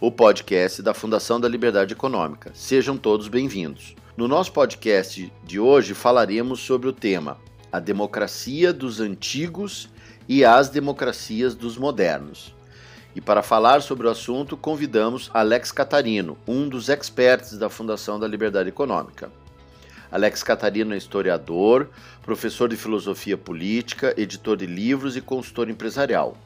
o podcast da Fundação da Liberdade Econômica. Sejam todos bem-vindos. No nosso podcast de hoje falaremos sobre o tema A Democracia dos Antigos e as Democracias dos Modernos. E para falar sobre o assunto, convidamos Alex Catarino, um dos experts da Fundação da Liberdade Econômica. Alex Catarino é historiador, professor de filosofia política, editor de livros e consultor empresarial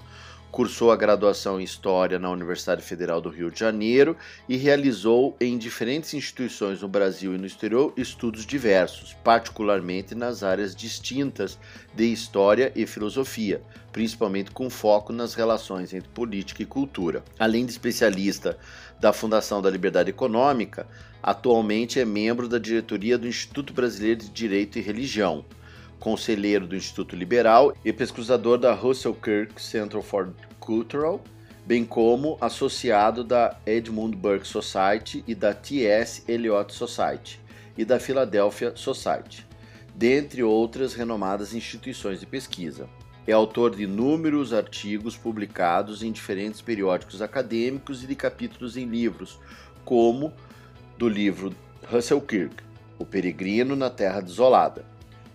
cursou a graduação em História na Universidade Federal do Rio de Janeiro e realizou em diferentes instituições no Brasil e no exterior estudos diversos, particularmente nas áreas distintas de História e Filosofia, principalmente com foco nas relações entre política e cultura. Além de especialista da Fundação da Liberdade Econômica, atualmente é membro da diretoria do Instituto Brasileiro de Direito e Religião conselheiro do Instituto Liberal e pesquisador da Russell Kirk Center for Cultural, bem como associado da Edmund Burke Society e da T.S. Eliot Society e da Philadelphia Society, dentre outras renomadas instituições de pesquisa. É autor de inúmeros artigos publicados em diferentes periódicos acadêmicos e de capítulos em livros, como do livro Russell Kirk, O Peregrino na Terra Desolada,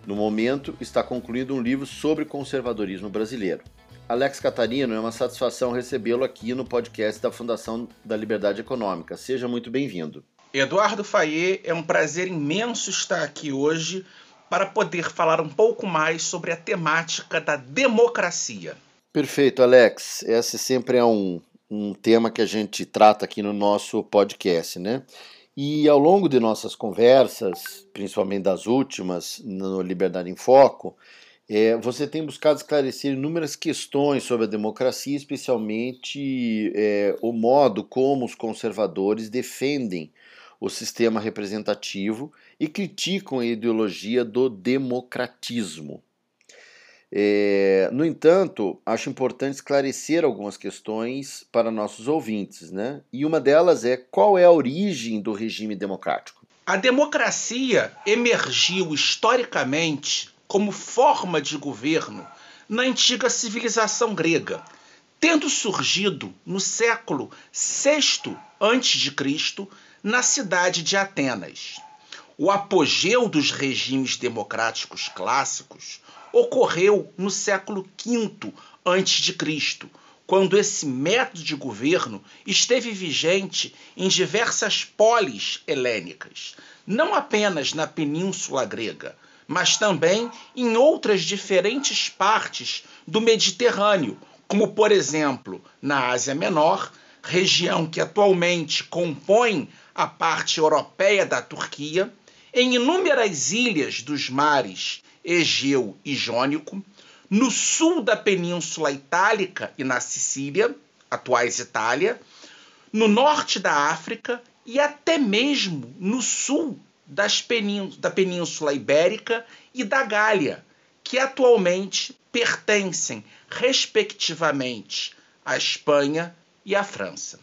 no momento, está concluído um livro sobre conservadorismo brasileiro. Alex Catarino, é uma satisfação recebê-lo aqui no podcast da Fundação da Liberdade Econômica. Seja muito bem-vindo. Eduardo Faye, é um prazer imenso estar aqui hoje para poder falar um pouco mais sobre a temática da democracia. Perfeito, Alex. Esse sempre é um, um tema que a gente trata aqui no nosso podcast, né? E ao longo de nossas conversas, principalmente das últimas, no Liberdade em Foco, é, você tem buscado esclarecer inúmeras questões sobre a democracia, especialmente é, o modo como os conservadores defendem o sistema representativo e criticam a ideologia do democratismo. É, no entanto, acho importante esclarecer algumas questões para nossos ouvintes, né? E uma delas é qual é a origem do regime democrático? A democracia emergiu historicamente como forma de governo na antiga civilização grega, tendo surgido no século VI a.C. na cidade de Atenas. O apogeu dos regimes democráticos clássicos ocorreu no século V a.C., quando esse método de governo esteve vigente em diversas polis helênicas, não apenas na Península Grega, mas também em outras diferentes partes do Mediterrâneo, como por exemplo na Ásia Menor, região que atualmente compõe a parte europeia da Turquia, em inúmeras ilhas dos mares Egeu e Jônico, no sul da Península Itálica e na Sicília, atuais Itália, no norte da África e até mesmo no sul peníns da Península Ibérica e da Gália, que atualmente pertencem, respectivamente, à Espanha e à França.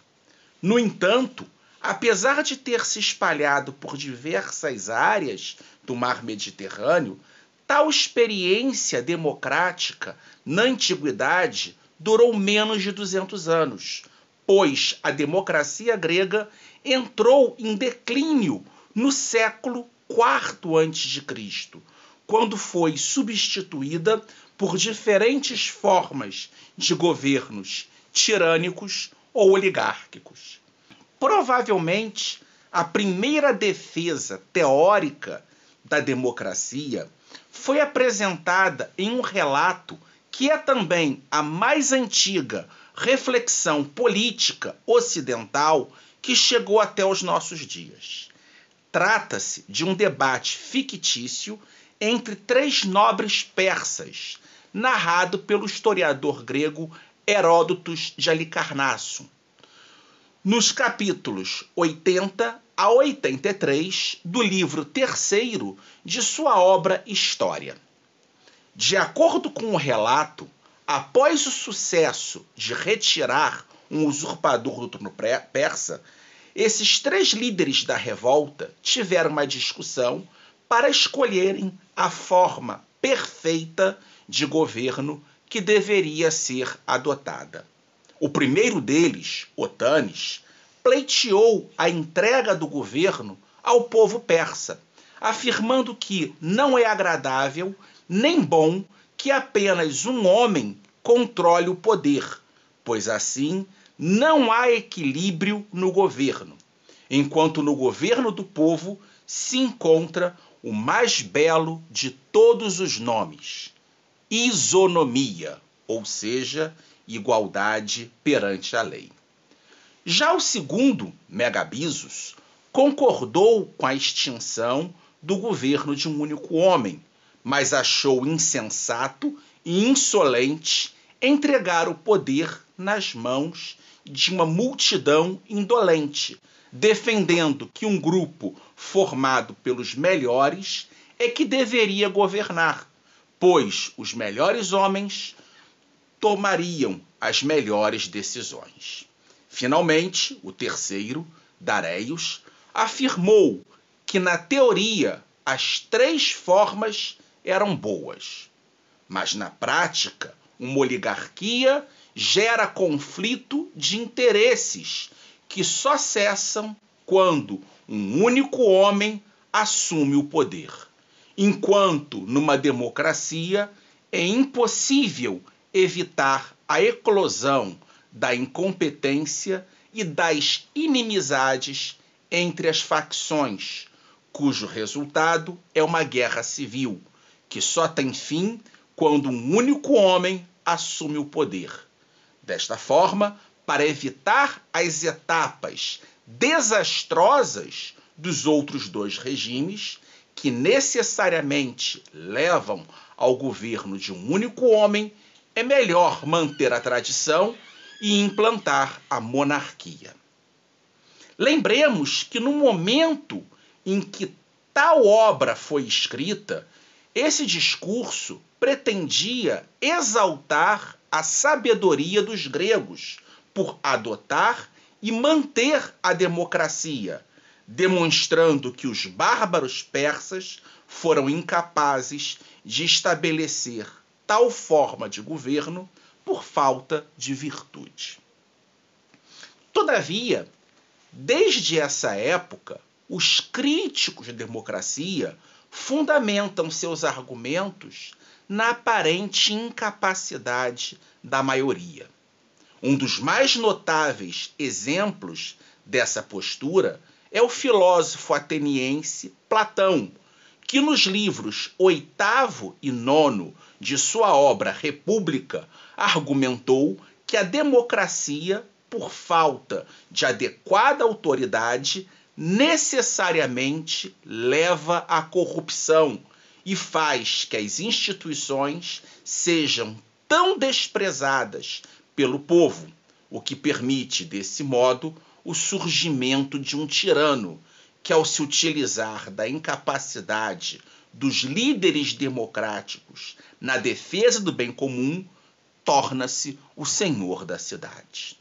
No entanto, apesar de ter se espalhado por diversas áreas do mar Mediterrâneo, Tal experiência democrática na antiguidade durou menos de 200 anos, pois a democracia grega entrou em declínio no século IV a.C., quando foi substituída por diferentes formas de governos tirânicos ou oligárquicos. Provavelmente, a primeira defesa teórica da democracia foi apresentada em um relato que é também a mais antiga reflexão política ocidental que chegou até os nossos dias. Trata-se de um debate fictício entre três nobres persas, narrado pelo historiador grego Heródotos de Alicarnasso. nos capítulos 80 a 83 do livro terceiro de sua obra História. De acordo com o relato, após o sucesso de retirar um usurpador do trono persa, esses três líderes da revolta tiveram uma discussão para escolherem a forma perfeita de governo que deveria ser adotada. O primeiro deles, Otanes, pleiteou a entrega do governo ao povo persa, afirmando que não é agradável nem bom que apenas um homem controle o poder, pois assim não há equilíbrio no governo, enquanto no governo do povo se encontra o mais belo de todos os nomes: isonomia, ou seja, igualdade perante a lei. Já o segundo, Megabisos, concordou com a extinção do governo de um único homem, mas achou insensato e insolente entregar o poder nas mãos de uma multidão indolente, defendendo que um grupo formado pelos melhores é que deveria governar, pois os melhores homens tomariam as melhores decisões. Finalmente, o terceiro, Dareios, afirmou que na teoria as três formas eram boas, mas na prática uma oligarquia gera conflito de interesses que só cessam quando um único homem assume o poder, enquanto numa democracia é impossível evitar a eclosão da incompetência e das inimizades entre as facções, cujo resultado é uma guerra civil, que só tem fim quando um único homem assume o poder. Desta forma, para evitar as etapas desastrosas dos outros dois regimes, que necessariamente levam ao governo de um único homem, é melhor manter a tradição e implantar a monarquia. Lembremos que no momento em que tal obra foi escrita, esse discurso pretendia exaltar a sabedoria dos gregos por adotar e manter a democracia, demonstrando que os bárbaros persas foram incapazes de estabelecer tal forma de governo por falta de virtude. Todavia, desde essa época, os críticos de democracia fundamentam seus argumentos na aparente incapacidade da maioria. Um dos mais notáveis exemplos dessa postura é o filósofo ateniense Platão, que nos livros oitavo e nono de sua obra República argumentou que a democracia, por falta de adequada autoridade, necessariamente leva à corrupção e faz que as instituições sejam tão desprezadas pelo povo, o que permite, desse modo, o surgimento de um tirano que, ao se utilizar da incapacidade dos líderes democráticos na defesa do bem comum, torna-se o senhor da cidade.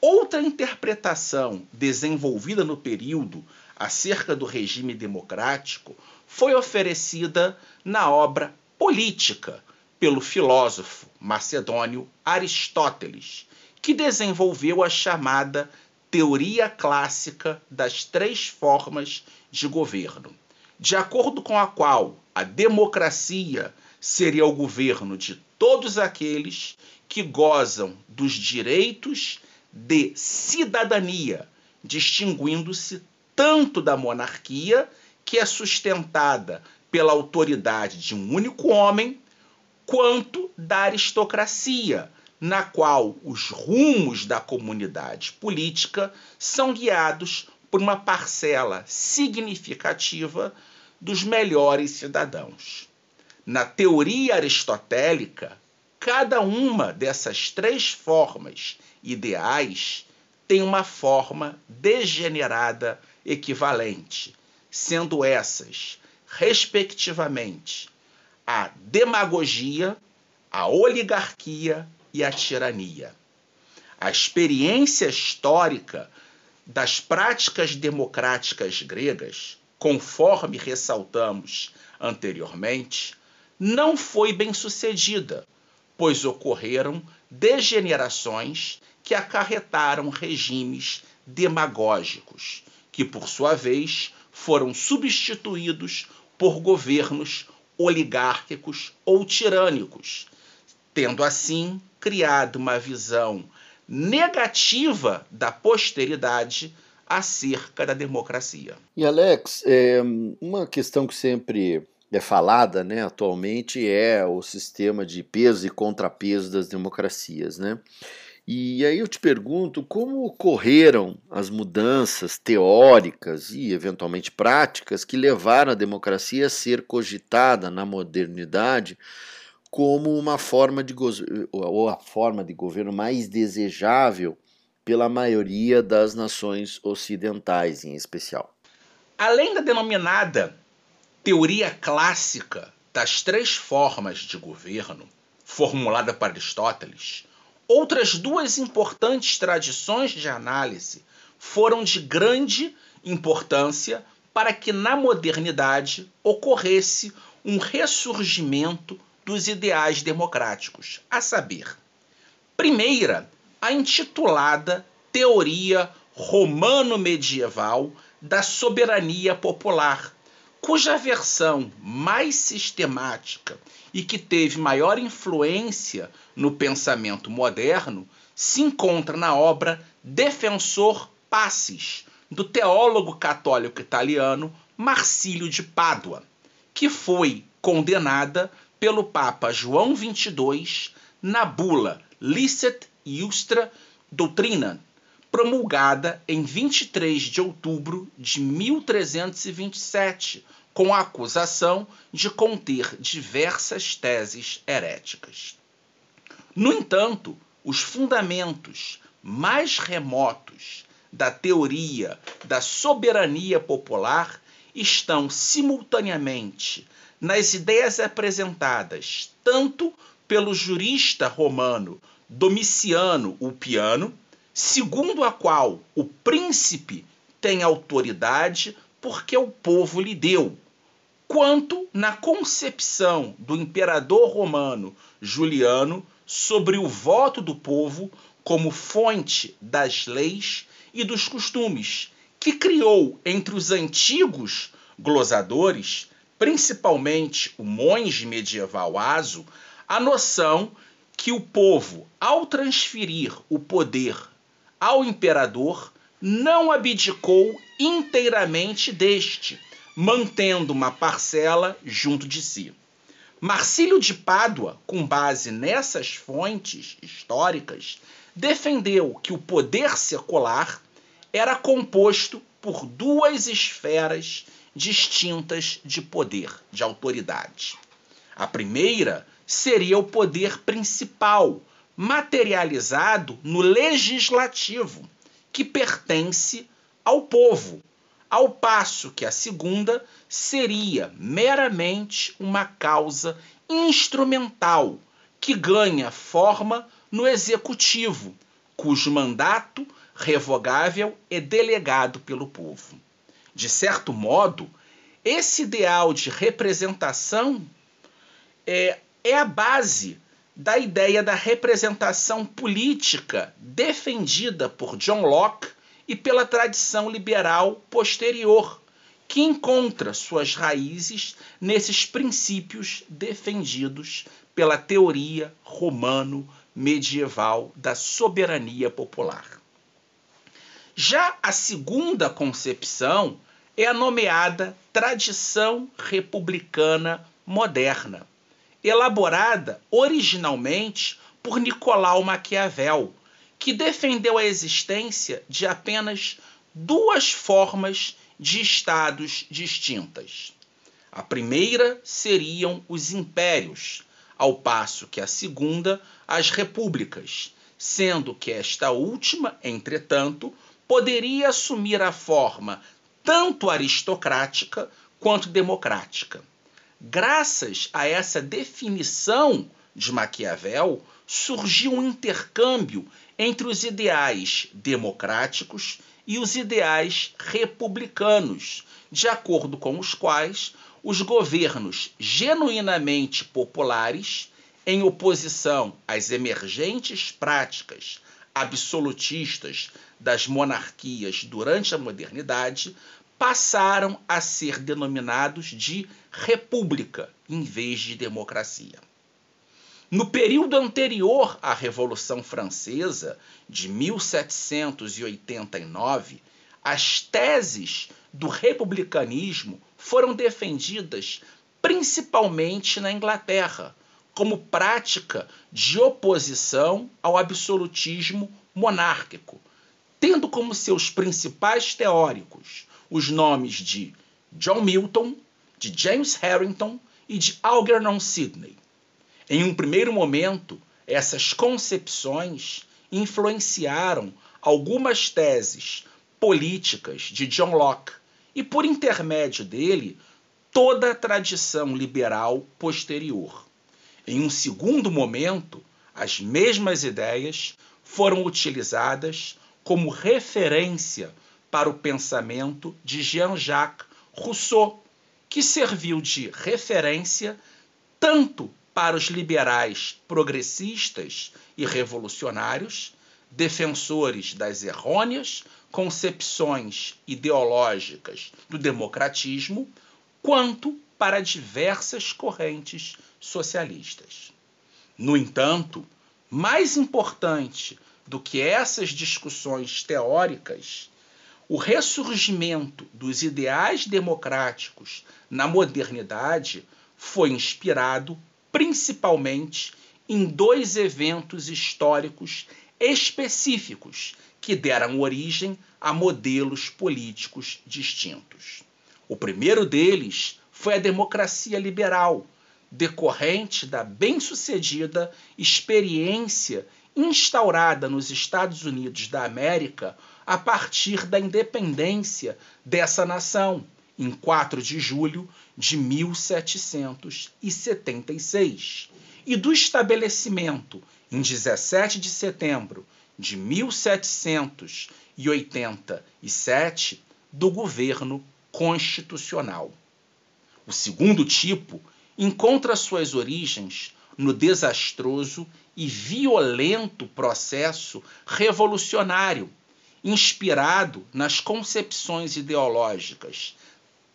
Outra interpretação desenvolvida no período acerca do regime democrático foi oferecida na obra Política pelo filósofo macedônio Aristóteles, que desenvolveu a chamada teoria clássica das três formas de governo, de acordo com a qual a democracia seria o governo de todos aqueles que gozam dos direitos de cidadania, distinguindo-se tanto da monarquia, que é sustentada pela autoridade de um único homem, quanto da aristocracia, na qual os rumos da comunidade política são guiados por uma parcela significativa dos melhores cidadãos. Na teoria aristotélica, cada uma dessas três formas ideais têm uma forma degenerada equivalente, sendo essas, respectivamente, a demagogia, a oligarquia e a tirania. A experiência histórica das práticas democráticas gregas, conforme ressaltamos anteriormente, não foi bem sucedida, pois ocorreram degenerações que acarretaram regimes demagógicos, que por sua vez foram substituídos por governos oligárquicos ou tirânicos, tendo assim criado uma visão negativa da posteridade acerca da democracia. E Alex, é, uma questão que sempre é falada né, atualmente é o sistema de peso e contrapeso das democracias. Né? E aí eu te pergunto como ocorreram as mudanças teóricas e eventualmente práticas que levaram a democracia a ser cogitada na modernidade como uma forma de ou a forma de governo mais desejável pela maioria das nações ocidentais em especial. Além da denominada teoria clássica das três formas de governo, formulada por Aristóteles, outras duas importantes tradições de análise foram de grande importância para que na modernidade ocorresse um ressurgimento dos ideais democráticos, a saber, primeira, a intitulada Teoria Romano-Medieval da Soberania Popular, cuja versão mais sistemática e que teve maior influência no pensamento moderno se encontra na obra Defensor Passis, do teólogo católico italiano Marcílio de Pádua, que foi condenada pelo Papa João XXII na bula Licet Iustra Doutrina, promulgada em 23 de outubro de 1327, com a acusação de conter diversas teses heréticas. No entanto, os fundamentos mais remotos da teoria da soberania popular estão simultaneamente nas ideias apresentadas tanto pelo jurista romano Domiciano Ulpiano segundo a qual o príncipe tem autoridade porque o povo lhe deu, quanto na concepção do imperador romano Juliano sobre o voto do povo como fonte das leis e dos costumes, que criou entre os antigos glosadores, principalmente o monge medieval Aso, a noção que o povo, ao transferir o poder ao imperador, não abdicou inteiramente deste, mantendo uma parcela junto de si. Marcílio de Pádua, com base nessas fontes históricas, defendeu que o poder secular era composto por duas esferas distintas de poder, de autoridade. A primeira seria o poder principal, materializado no legislativo, que pertence ao povo, ao passo que a segunda seria meramente uma causa instrumental que ganha forma no executivo, cujo mandato revogável é delegado pelo povo. De certo modo, esse ideal de representação é, é a base da ideia da representação política defendida por John Locke e pela tradição liberal posterior, que encontra suas raízes nesses princípios defendidos pela teoria romano-medieval da soberania popular. Já a segunda concepção é a nomeada tradição republicana moderna elaborada originalmente por Nicolau Maquiavel, que defendeu a existência de apenas duas formas de estados distintas. A primeira seriam os impérios, ao passo que a segunda, as repúblicas, sendo que esta última, entretanto, poderia assumir a forma tanto aristocrática quanto democrática. Graças a essa definição de Maquiavel, surgiu um intercâmbio entre os ideais democráticos e os ideais republicanos, de acordo com os quais os governos genuinamente populares, em oposição às emergentes práticas absolutistas das monarquias durante a modernidade, passaram a ser denominados de república em vez de democracia. No período anterior à Revolução Francesa, de 1789, as teses do republicanismo foram defendidas principalmente na Inglaterra, como prática de oposição ao absolutismo monárquico, tendo como seus principais teóricos os nomes de John Milton, de James Harrington e de Algernon Sidney. Em um primeiro momento, essas concepções influenciaram algumas teses políticas de John Locke e, por intermédio dele, toda a tradição liberal posterior. Em um segundo momento, as mesmas ideias foram utilizadas como referência para o pensamento de Jean-Jacques Rousseau, que serviu de referência tanto para os liberais progressistas e revolucionários, defensores das errôneas concepções ideológicas do democratismo, quanto para diversas correntes socialistas. No entanto, mais importante do que essas discussões teóricas, o ressurgimento dos ideais democráticos na modernidade foi inspirado principalmente em dois eventos históricos específicos que deram origem a modelos políticos distintos. O primeiro deles foi a democracia liberal, decorrente da bem-sucedida experiência instaurada nos Estados Unidos da América a partir da independência dessa nação em 4 de julho de 1776, e do estabelecimento, em 17 de setembro de 1787, do governo constitucional. O segundo tipo encontra suas origens no desastroso e violento processo revolucionário, inspirado nas concepções ideológicas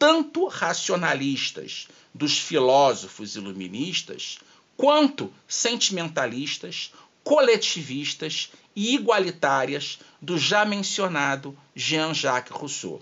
tanto racionalistas dos filósofos iluministas, quanto sentimentalistas, coletivistas e igualitárias do já mencionado Jean-Jacques Rousseau.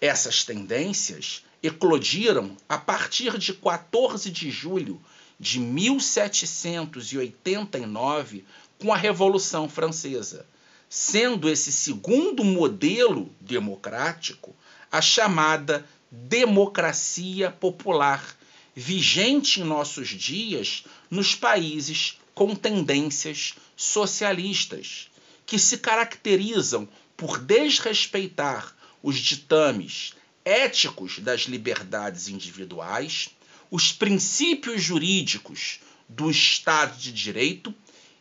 Essas tendências eclodiram a partir de 14 de julho de 1789 com a Revolução Francesa, sendo esse segundo modelo democrático a chamada democracia popular, vigente em nossos dias nos países com tendências socialistas, que se caracterizam por desrespeitar os ditames éticos das liberdades individuais, os princípios jurídicos do Estado de Direito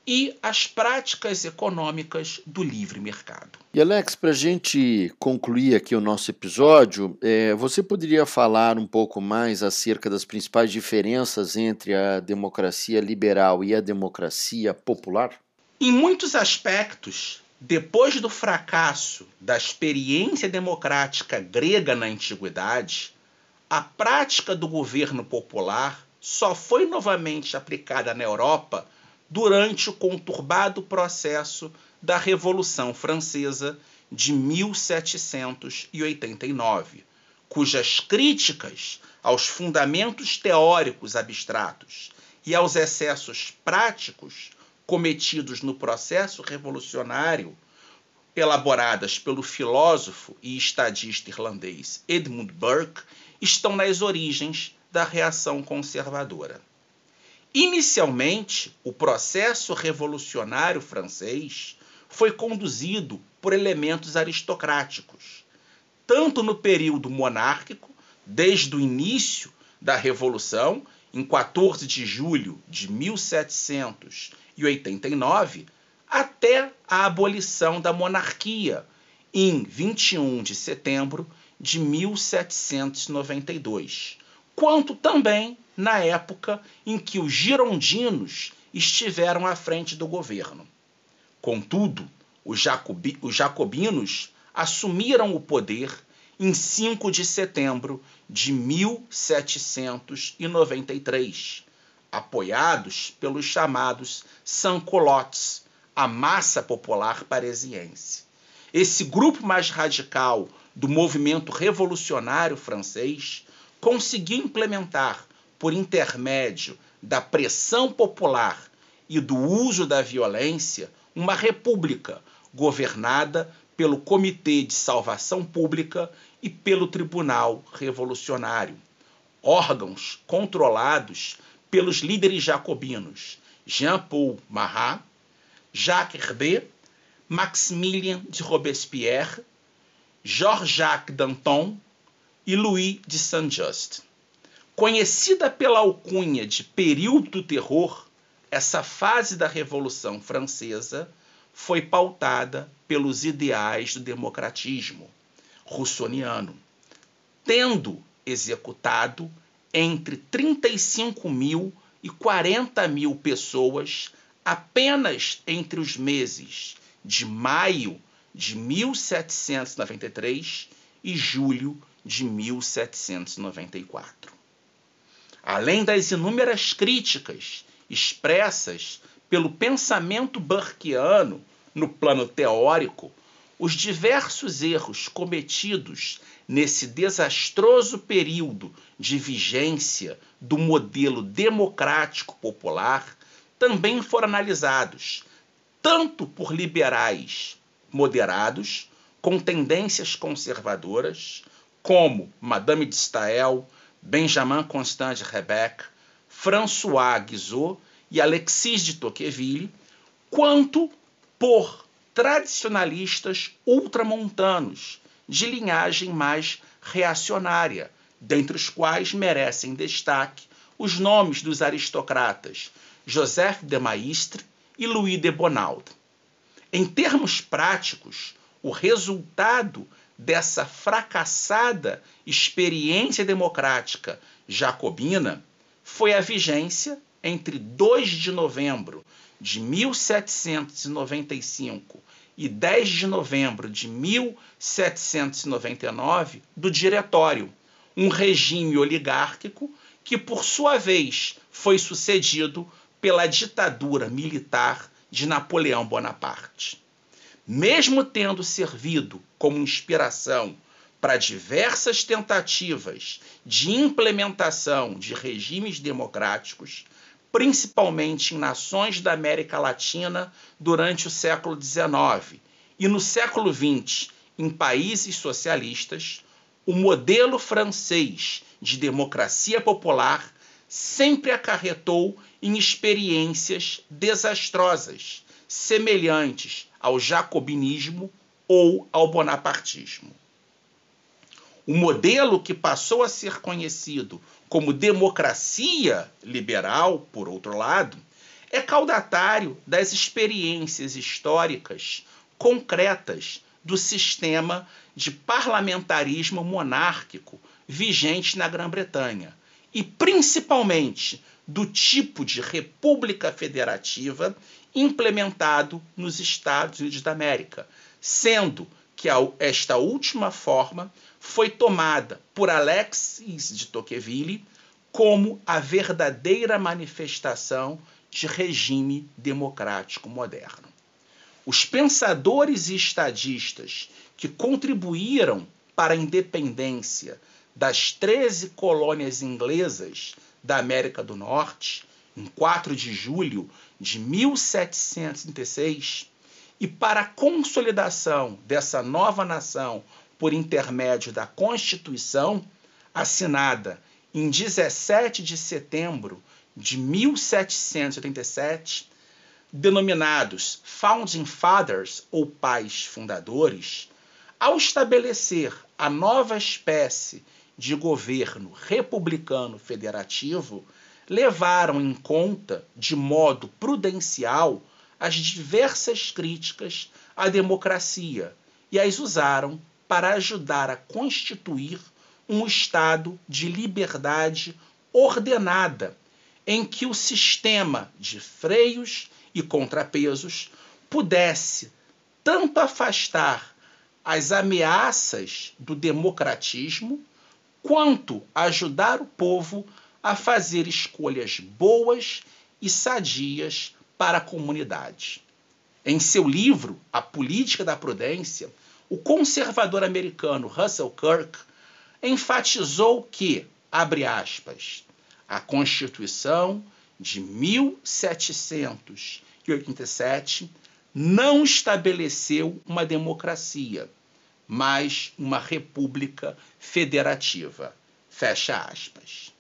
e as práticas econômicas do livre mercado. E Alex, para a gente concluir aqui o nosso episódio, é, você poderia falar um pouco mais acerca das principais diferenças entre a democracia liberal e a democracia popular? Em muitos aspectos, depois do fracasso da experiência democrática grega na antiguidade, a prática do governo popular só foi novamente aplicada na Europa durante o conturbado processo da Revolução Francesa de 1789, cujas críticas aos fundamentos teóricos abstratos e aos excessos práticos cometidos no processo revolucionário, elaboradas pelo filósofo e estadista irlandês Edmund Burke, estão nas origens da reação conservadora. Inicialmente, o processo revolucionário francês foi conduzido por elementos aristocráticos, tanto no período monárquico, desde o início da Revolução, em 14 de julho de 1789, até a abolição da monarquia, em 21 de setembro de 1792, quanto também na época em que os girondinos estiveram à frente do governo. Contudo, os, jacobi os jacobinos assumiram o poder em 5 de setembro de 1793, apoiados pelos chamados sans-culottes, a massa popular parisiense. Esse grupo mais radical do movimento revolucionário francês conseguiu implementar, por intermédio da pressão popular e do uso da violência, uma república governada pelo Comitê de Salvação Pública e pelo Tribunal Revolucionário, órgãos controlados pelos líderes jacobinos Jean-Paul Marat, Jacques Hervé, Maximilien de Robespierre, Georges-Jacques Danton e Louis de Saint-Just. Conhecida pela alcunha de período do terror, essa fase da Revolução Francesa foi pautada pelos ideais do democratismo russoniano, tendo executado entre 35 mil e 40 mil pessoas apenas entre os meses de maio de 1793 e julho de 1794. Além das inúmeras críticas expressas pelo pensamento burkeano no plano teórico, os diversos erros cometidos nesse desastroso período de vigência do modelo democrático popular também foram analisados, tanto por liberais moderados, com tendências conservadoras, como Madame de Stael, Benjamin Constant de Rebec, François Guizot e Alexis de Tocqueville, quanto por tradicionalistas ultramontanos de linhagem mais reacionária, dentre os quais merecem destaque os nomes dos aristocratas Joseph de Maistre e Louis de Bonald. Em termos práticos, o resultado dessa fracassada experiência democrática jacobina foi a vigência entre 2 de novembro de 1795 e 10 de novembro de 1799 do Diretório, um regime oligárquico que, por sua vez, foi sucedido pela ditadura militar de Napoleão Bonaparte. Mesmo tendo servido como inspiração para diversas tentativas de implementação de regimes democráticos, principalmente em nações da América Latina durante o século XIX e no século XX em países socialistas, o modelo francês de democracia popular sempre acarretou em experiências desastrosas, semelhantes ao jacobinismo ou ao bonapartismo. O modelo que passou a ser conhecido como democracia liberal, por outro lado, é caudatário das experiências históricas concretas do sistema de parlamentarismo monárquico vigente na Grã-Bretanha e principalmente do tipo de república federativa implementado nos Estados Unidos da América, sendo que esta última forma foi tomada por Alexis de Tocqueville como a verdadeira manifestação de regime democrático moderno. Os pensadores e estadistas que contribuíram para a independência das 13 colônias inglesas da América do Norte, em 4 de julho de 1736, e para a consolidação dessa nova nação por intermédio da Constituição, assinada em 17 de setembro de 1787, denominados Founding Fathers ou pais fundadores, ao estabelecer a nova espécie de governo republicano federativo, levaram em conta, de modo prudencial, as diversas críticas à democracia e as usaram para ajudar a constituir um estado de liberdade ordenada, em que o sistema de freios e contrapesos pudesse tanto afastar as ameaças do democratismo, quanto ajudar o povo a fazer escolhas boas e sadias para a comunidade. Em seu livro A Política da Prudência, o conservador americano Russell Kirk enfatizou que, abre aspas, a Constituição de 1787 não estabeleceu uma democracia, mas uma república federativa. Fecha aspas.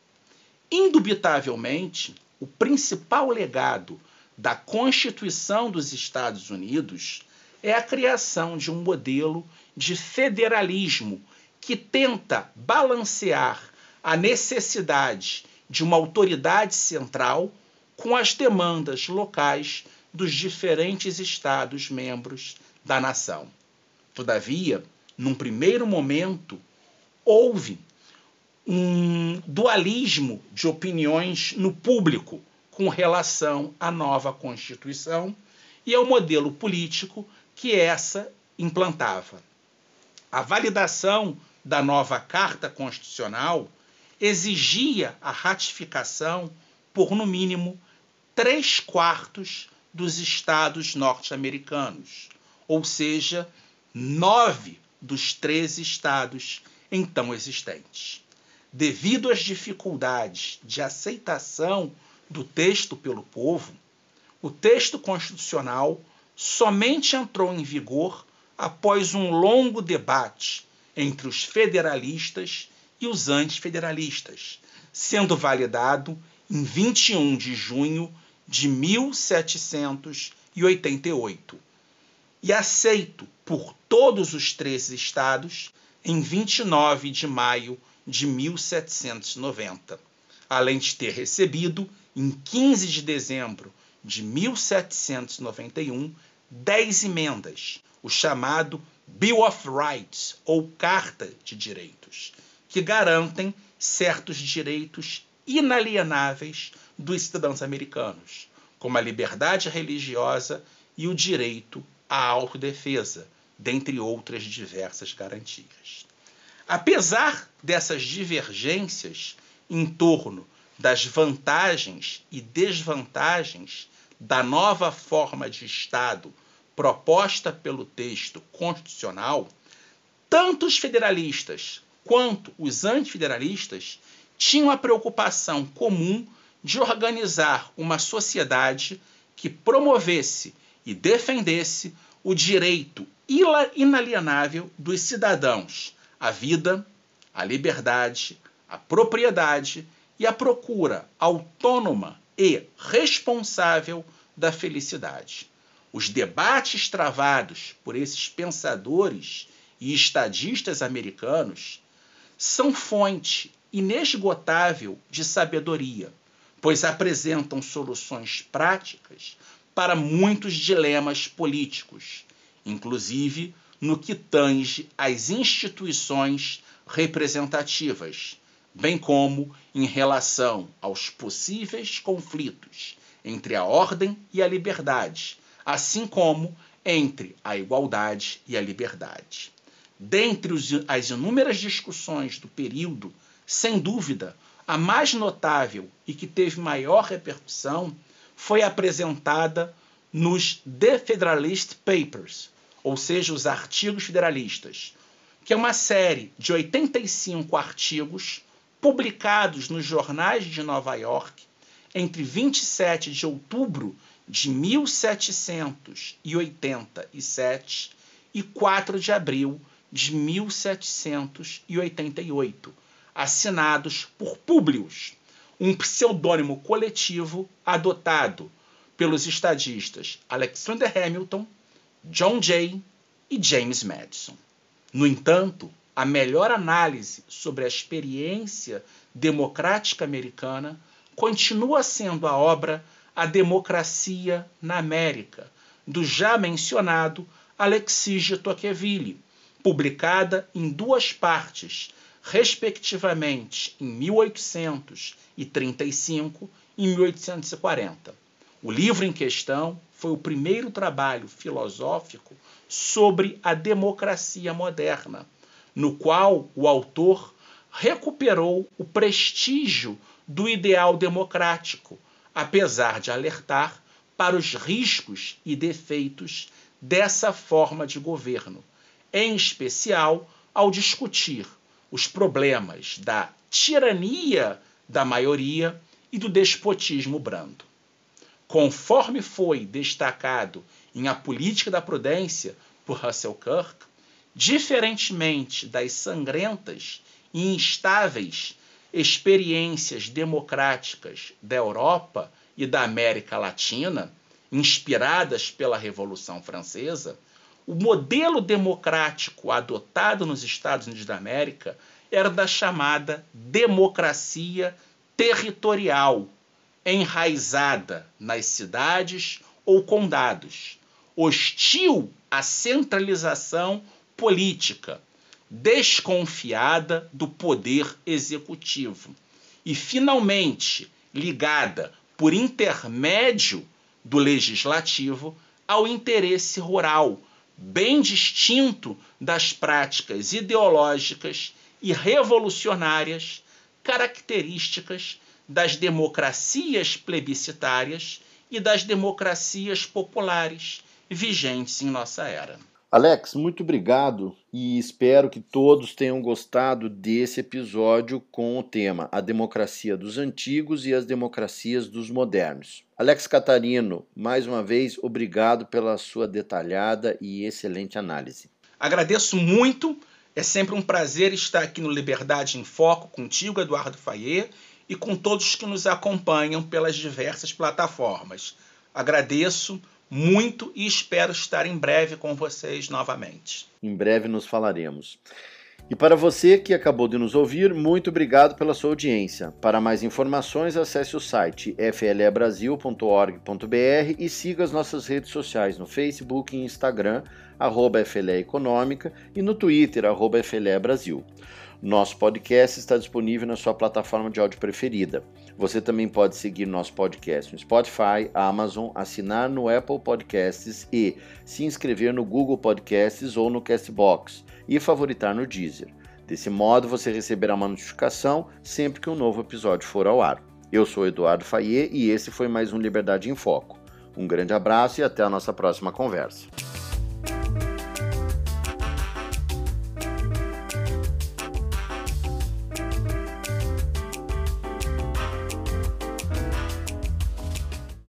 Indubitavelmente, o principal legado da Constituição dos Estados Unidos é a criação de um modelo de federalismo que tenta balancear a necessidade de uma autoridade central com as demandas locais dos diferentes Estados membros da nação. Todavia, num primeiro momento, houve um dualismo de opiniões no público com relação à nova Constituição e ao modelo político que essa implantava. A validação da nova Carta Constitucional exigia a ratificação por, no mínimo, três quartos dos estados norte-americanos, ou seja, nove dos treze estados então existentes. Devido às dificuldades de aceitação do texto pelo povo, o texto constitucional somente entrou em vigor após um longo debate entre os federalistas e os antifederalistas, sendo validado em 21 de junho de 1788 e aceito por todos os três estados em 29 de maio de 1790, além de ter recebido, em 15 de dezembro de 1791, dez emendas, o chamado Bill of Rights, ou Carta de Direitos, que garantem certos direitos inalienáveis dos cidadãos americanos, como a liberdade religiosa e o direito à autodefesa, dentre outras diversas garantias. Apesar dessas divergências em torno das vantagens e desvantagens da nova forma de Estado proposta pelo texto constitucional, tanto os federalistas quanto os antifederalistas tinham a preocupação comum de organizar uma sociedade que promovesse e defendesse o direito inalienável dos cidadãos à vida, à liberdade, à propriedade e à procura autônoma e responsável da felicidade. Os debates travados por esses pensadores e estadistas americanos são fonte inesgotável de sabedoria, pois apresentam soluções práticas para muitos dilemas políticos, inclusive no que tange às instituições representativas, bem como em relação aos possíveis conflitos entre a ordem e a liberdade, assim como entre a igualdade e a liberdade. Dentre as inúmeras discussões do período, sem dúvida, a mais notável e que teve maior repercussão foi apresentada nos The Federalist Papers, ou seja, os artigos federalistas, que é uma série de 85 artigos publicados nos jornais de Nova York entre 27 de outubro de 1787 e 4 de abril de 1788, assinados por Públio, um pseudônimo coletivo adotado pelos estadistas Alexander Hamilton, John Jay e James Madison. No entanto, a melhor análise sobre a experiência democrática americana continua sendo a obra A Democracia na América, do já mencionado Alexis de Tocqueville, publicada em duas partes, respectivamente em 1835 e 1840. O livro em questão foi o primeiro trabalho filosófico sobre a democracia moderna, no qual o autor recuperou o prestígio do ideal democrático, apesar de alertar para os riscos e defeitos dessa forma de governo, em especial ao discutir os problemas da tirania da maioria e do despotismo brando. Conforme foi destacado em A Política da Prudência por Russell Kirk, diferentemente das sangrentas e instáveis experiências democráticas da Europa e da América Latina, inspiradas pela Revolução Francesa, o modelo democrático adotado nos Estados Unidos da América era da chamada democracia territorial, enraizada nas cidades ou condados, hostil à centralização política, desconfiada do poder executivo e, finalmente, ligada por intermédio do legislativo ao interesse rural bem distinto das práticas ideológicas e revolucionárias características das democracias plebiscitárias e das democracias populares vigentes em nossa era. Alex, muito obrigado e espero que todos tenham gostado desse episódio com o tema A Democracia dos Antigos e as Democracias dos Modernos. Alex Catarino, mais uma vez, obrigado pela sua detalhada e excelente análise. Agradeço muito, é sempre um prazer estar aqui no Liberdade em Foco contigo, Eduardo Fayet, e com todos que nos acompanham pelas diversas plataformas. Agradeço muito e espero estar em breve com vocês novamente. Em breve nos falaremos. E para você que acabou de nos ouvir, muito obrigado pela sua audiência. Para mais informações, acesse o site flebrasil.org.br e siga as nossas redes sociais no Facebook e Instagram, arroba FLE Econômica, e no Twitter, arroba FLE Brasil. Nosso podcast está disponível na sua plataforma de áudio preferida. Você também pode seguir nosso podcast no Spotify, Amazon, assinar no Apple Podcasts e se inscrever no Google Podcasts ou no Castbox e favoritar no Deezer. Desse modo, você receberá uma notificação sempre que um novo episódio for ao ar. Eu sou Eduardo Fayet e esse foi mais um Liberdade em Foco. Um grande abraço e até a nossa próxima conversa.